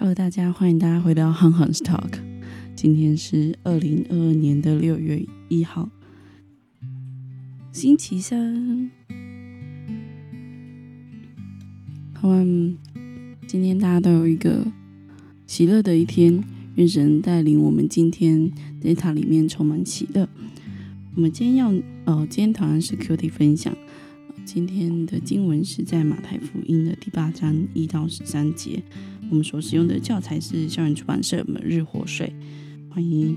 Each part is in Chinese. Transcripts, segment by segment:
Hello，大家欢迎大家回到 Han Han's Talk。今天是二零二二年的六月一号，星期三。希望今天大家都有一个喜乐的一天，愿神带领我们今天在它里面充满喜乐。我们今天要呃，今天同样是 Q T 分享。今天的经文是在马太福音的第八章一到十三节。我们所使用的教材是校园出版社《每日活水》。欢迎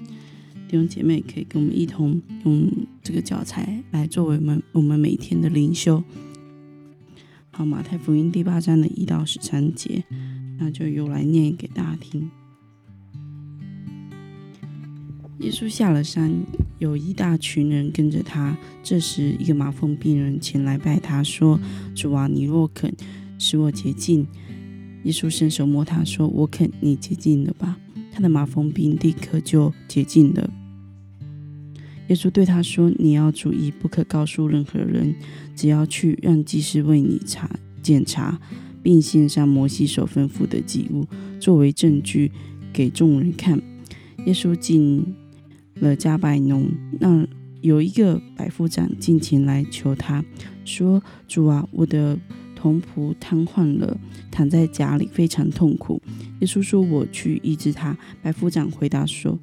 弟兄姐妹可以跟我们一同用这个教材来作为我们我们每天的灵修。好，马太福音第八章的一到十三节，那就由来念给大家听。耶稣下了山，有一大群人跟着他。这时，一个麻风病人前来拜他，说：“主啊，你若肯使我洁净。”耶稣伸手摸他，说：“我肯，你洁净了吧。”他的麻风病立刻就洁净了。耶稣对他说：“你要注意，不可告诉任何人，只要去让祭司为你查检查，并献上摩西所吩咐的祭物，作为证据给众人看。”耶稣进。了加百农，那有一个百夫长进前来求他说：“主啊，我的童仆瘫痪了，躺在家里非常痛苦。”耶稣说：“我去医治他。”白夫长回答说：“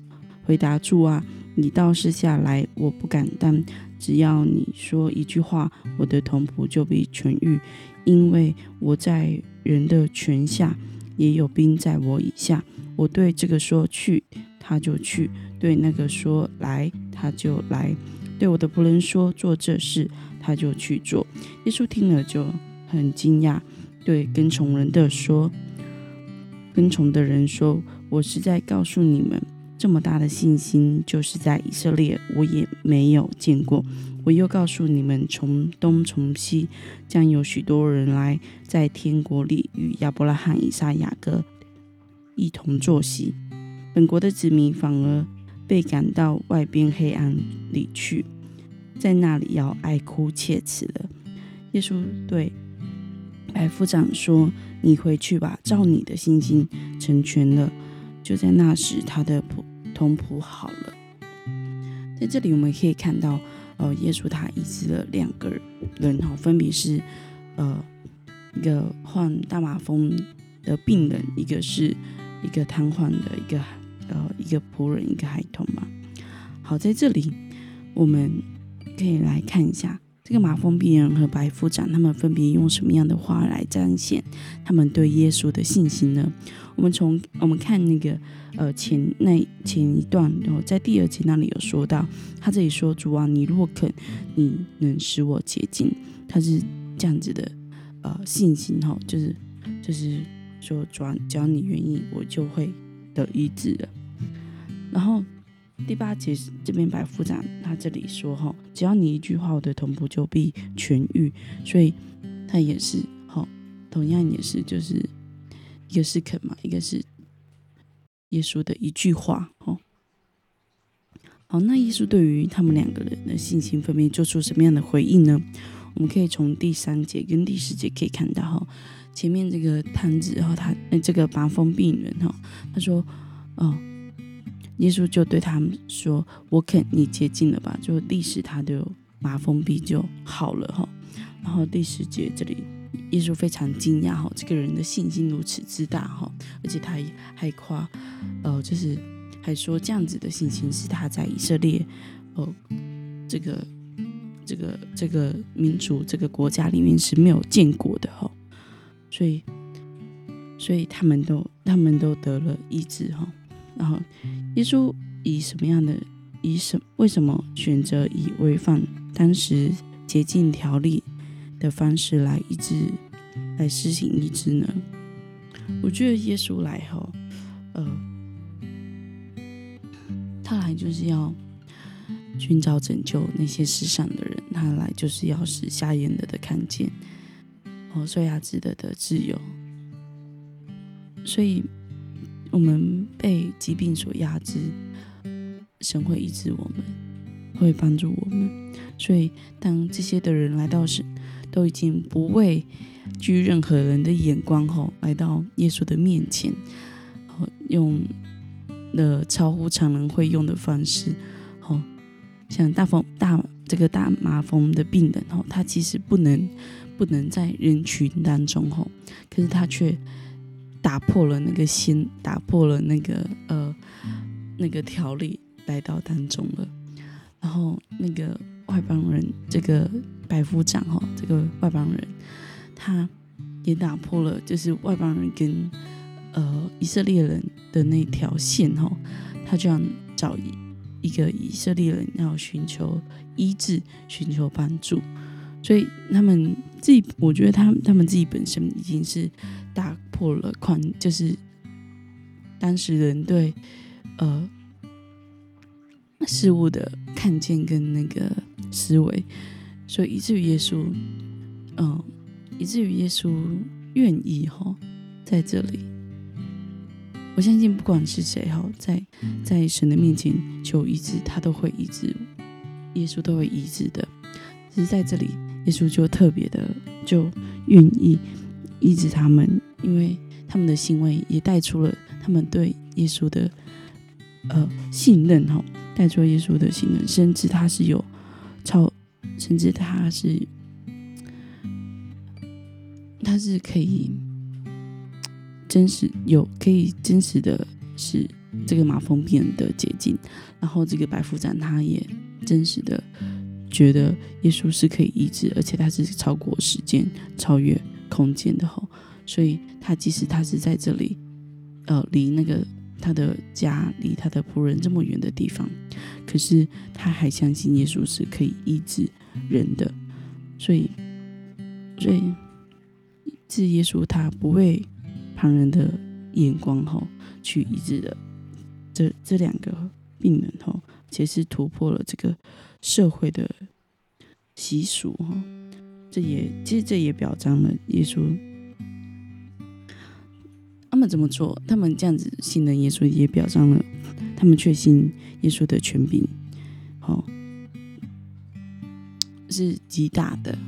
回答主啊，你倒是下来，我不敢当。只要你说一句话，我的童仆就必痊愈，因为我在人的权下，也有兵在我以下。我对这个说去，他就去。”对那个说来，他就来；对我的仆人说做这事，他就去做。耶稣听了就很惊讶，对跟从人的说：“跟从的人说，我是在告诉你们，这么大的信心，就是在以色列我也没有见过。我又告诉你们，从东从西，将有许多人来，在天国里与亚伯拉罕、以撒、雅各一同坐席。本国的子民反而。”被赶到外边黑暗里去，在那里要哀哭切齿了。耶稣对百夫长说：“你回去吧，照你的信心成全了。”就在那时，他的仆同仆好了。在这里，我们可以看到，呃，耶稣他医治了两个人，哈，分别是呃一个患大麻风的病人，一个是一个瘫痪的一个。呃，一个仆人，一个孩童嘛。好，在这里我们可以来看一下这个马蜂病人和白夫长，他们分别用什么样的话来彰显他们对耶稣的信心呢？我们从我们看那个呃前那前一段，然后在第二节那里有说到，他这里说主啊，你若肯，你能使我洁净，他是这样子的呃信心哈，就是就是说主啊，只要你愿意，我就会得医治的。然后第八节这边白副长他这里说哈，只要你一句话，我的臀部就必痊愈，所以他也是哈，同样也是就是一个是肯嘛，一个是耶稣的一句话哈。好，那耶稣对于他们两个人的信心分别做出什么样的回应呢？我们可以从第三节跟第四节可以看到哈，前面这个探子和他这个麻风病人哈，他说哦。耶稣就对他们说：“我肯你接近了吧？”就历史他的麻风病就好了哈。然后第十节这里，耶稣非常惊讶哈，这个人的信心如此之大哈，而且他还夸，呃，就是还说这样子的信心是他在以色列，呃，这个这个这个民族这个国家里面是没有见过的哈。所以，所以他们都他们都得了医治哈。然后，耶稣以什么样的以什为什么选择以违反当时洁净条例的方式来医治来施行医治呢？我觉得耶稣来后，呃，他来就是要寻找拯救那些世上的人，他来就是要使瞎眼的的看见，哦，所以他值得的自由，所以。我们被疾病所压制，神会医治我们，会帮助我们。所以，当这些的人来到神，都已经不畏惧任何人的眼光后，来到耶稣的面前，用了超乎常人会用的方式，哦，像大风大这个大麻风的病人，哦，他其实不能不能在人群当中，哦，可是他却打破了那个心，打破了那个呃那个条例来到当中了，然后那个外邦人这个百夫长，哈，这个外邦人，他也打破了就是外邦人跟。呃，以色列人的那条线哈，他就要找一个以色列人要寻求医治、寻求帮助，所以他们自己，我觉得他他们自己本身已经是打破了框，就是当时人对呃事物的看见跟那个思维，所以以至于耶稣，嗯，以至于耶稣愿意哈在这里。我相信，不管是谁哈，在在神的面前求医治，他都会医治，耶稣都会医治的。只是在这里，耶稣就特别的就愿意医治他们，因为他们的行为也带出了他们对耶稣的呃信任哈，带出了耶稣的信任，甚至他是有超，甚至他是他是可以。真实有可以真实的是这个马蜂病的捷径，然后这个白夫长他也真实的觉得耶稣是可以医治，而且他是超过时间、超越空间的吼，所以他即使他是在这里，呃，离那个他的家、离他的仆人这么远的地方，可是他还相信耶稣是可以医治人的，所以，所以治耶稣他不会。旁人的眼光哈，去医治的这这两个病人哈，其实突破了这个社会的习俗哈。这也其实这也表彰了耶稣。他们怎么做？他们这样子信任耶稣，也表彰了他们确信耶稣的权柄，好是极大的。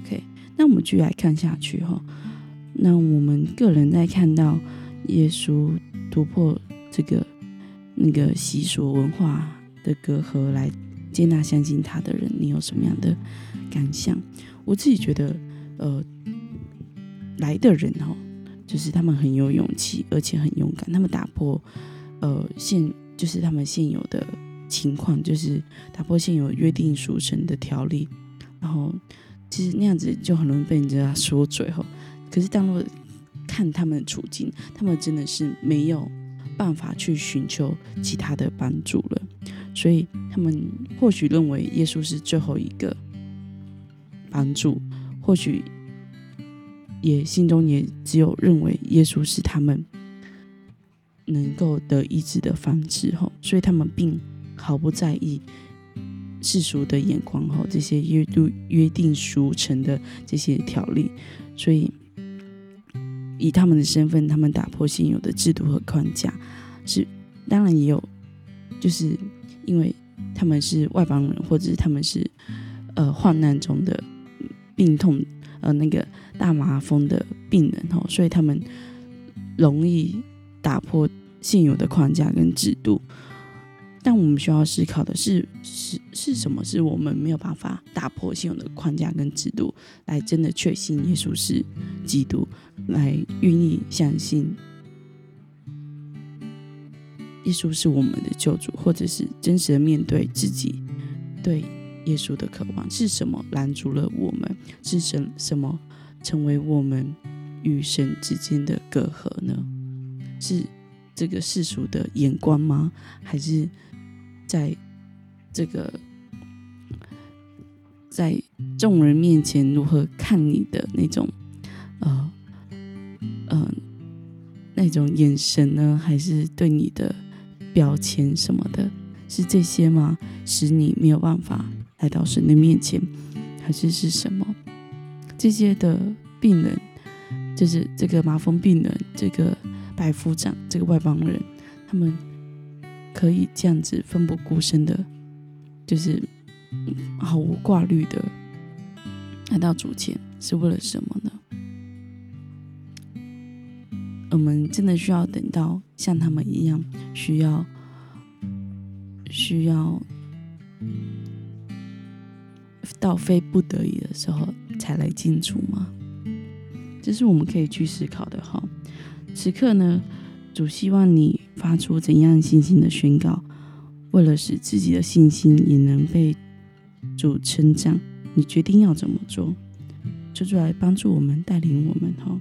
OK，那我们继续来看下去哈。那我们个人在看到耶稣突破这个那个习俗文化的隔阂，来接纳相信他的人，你有什么样的感想？我自己觉得，呃，来的人哈，就是他们很有勇气，而且很勇敢，他们打破呃现就是他们现有的情况，就是打破现有约定俗成的条例，然后其实那样子就很容易被人家说嘴哈。可是，当我看他们的处境，他们真的是没有办法去寻求其他的帮助了，所以他们或许认为耶稣是最后一个帮助，或许也心中也只有认为耶稣是他们能够得医治的方式吼，所以他们并毫不在意世俗的眼光吼，这些约都约定俗成的这些条例，所以。以他们的身份，他们打破现有的制度和框架，是当然也有，就是因为他们是外邦人，或者是他们是呃患难中的病痛，呃那个大麻风的病人哈，所以他们容易打破现有的框架跟制度。但我们需要思考的是，是是什么？是我们没有办法打破现有的框架跟制度，来真的确信耶稣是基督。来愿意相信耶稣是我们的救主，或者是真实的面对自己对耶稣的渴望是什么拦住了我们？是什什么成为我们与神之间的隔阂呢？是这个世俗的眼光吗？还是在这个在众人面前如何看你的那种呃？嗯，那种眼神呢，还是对你的标签什么的，是这些吗？使你没有办法来到神的面前，还是是什么？这些的病人，就是这个麻风病人，这个白夫长，这个外邦人，他们可以这样子奋不顾身的，就是毫无挂虑的来到主前，是为了什么呢？我们真的需要等到像他们一样，需要需要到非不得已的时候才来进主吗？这是我们可以去思考的哈。此刻呢，主希望你发出怎样信心的宣告，为了使自己的信心也能被主成长，你决定要怎么做？求主来帮助我们，带领我们哈。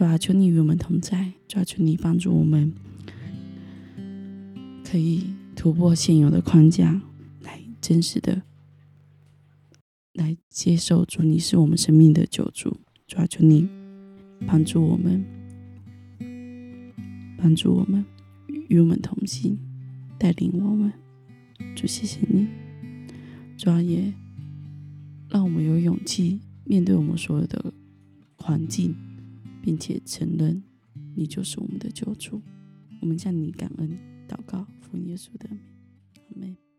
主啊，求你与我们同在。主啊，求你帮助我们，可以突破现有的框架，来真实的来接受主，你是我们生命的救主。主啊，求你帮助我们，帮助我们，与我们同行，带领我们。主，谢谢你。主啊，也让我们有勇气面对我们所有的环境。并且承认你就是我们的救主，我们向你感恩祷告，奉耶稣的名，阿门。